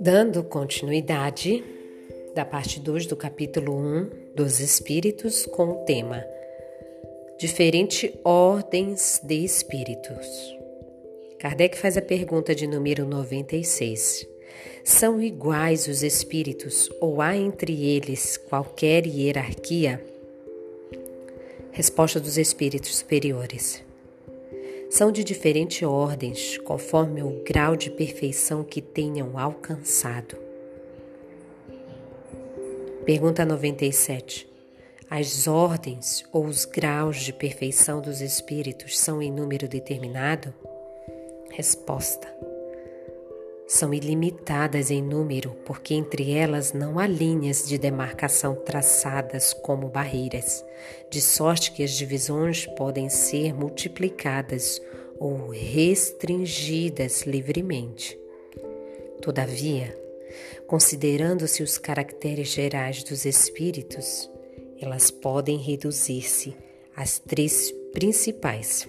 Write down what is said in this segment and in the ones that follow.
Dando continuidade da parte 2 do capítulo 1 dos Espíritos com o tema Diferentes ordens de espíritos. Kardec faz a pergunta de número 96. São iguais os espíritos ou há entre eles qualquer hierarquia? Resposta dos espíritos superiores. São de diferentes ordens, conforme o grau de perfeição que tenham alcançado. Pergunta 97. As ordens ou os graus de perfeição dos espíritos são em número determinado? Resposta: São ilimitadas em número, porque entre elas não há linhas de demarcação traçadas como barreiras, de sorte que as divisões podem ser multiplicadas ou restringidas livremente. Todavia, considerando-se os caracteres gerais dos espíritos, elas podem reduzir-se às três principais.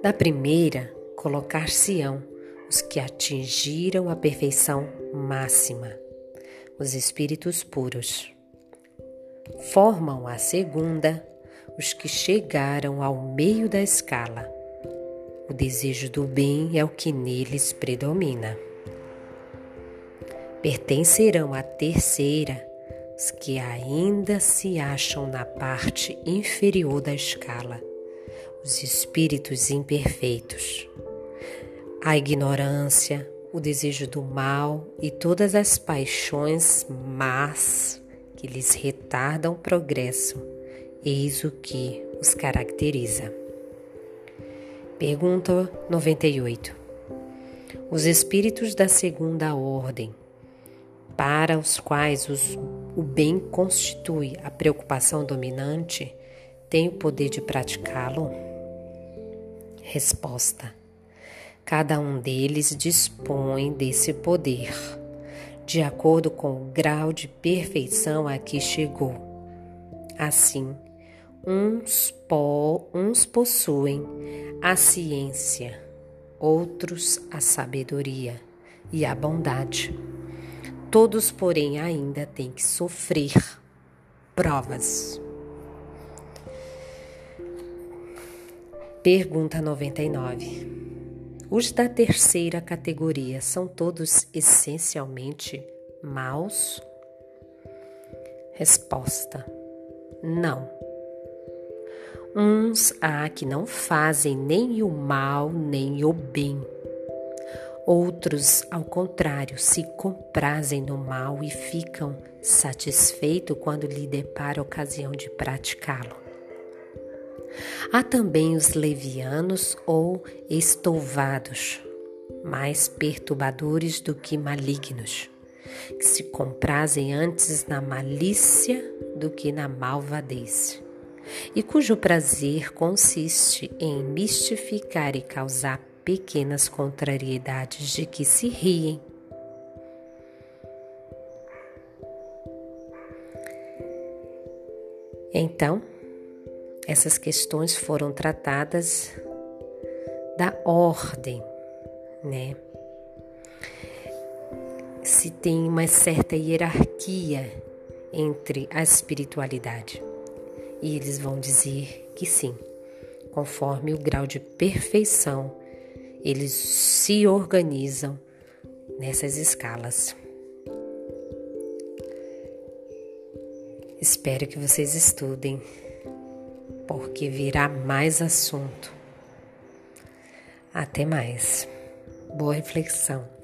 Na primeira, colocar-se-ão os que atingiram a perfeição máxima, os espíritos puros. Formam a segunda os que chegaram ao meio da escala. O desejo do bem é o que neles predomina. Pertencerão à terceira os que ainda se acham na parte inferior da escala os espíritos imperfeitos. A ignorância, o desejo do mal e todas as paixões más que lhes retardam o progresso, eis o que os caracteriza. Pergunta 98. Os espíritos da segunda ordem, para os quais os, o bem constitui a preocupação dominante, têm o poder de praticá-lo? Resposta: Cada um deles dispõe desse poder, de acordo com o grau de perfeição a que chegou. Assim, uns, po, uns possuem a ciência, outros a sabedoria e a bondade. Todos, porém, ainda têm que sofrer provas. Pergunta 99. Os da terceira categoria são todos essencialmente maus? Resposta: Não. Uns há que não fazem nem o mal nem o bem. Outros, ao contrário, se comprazem no mal e ficam satisfeitos quando lhe depara ocasião de praticá-lo. Há também os levianos ou estouvados, mais perturbadores do que malignos, que se comprazem antes na malícia do que na malvadez, e cujo prazer consiste em mistificar e causar pequenas contrariedades de que se riem. Então, essas questões foram tratadas da ordem, né? Se tem uma certa hierarquia entre a espiritualidade. E eles vão dizer que sim, conforme o grau de perfeição, eles se organizam nessas escalas. Espero que vocês estudem porque virá mais assunto. Até mais. Boa reflexão.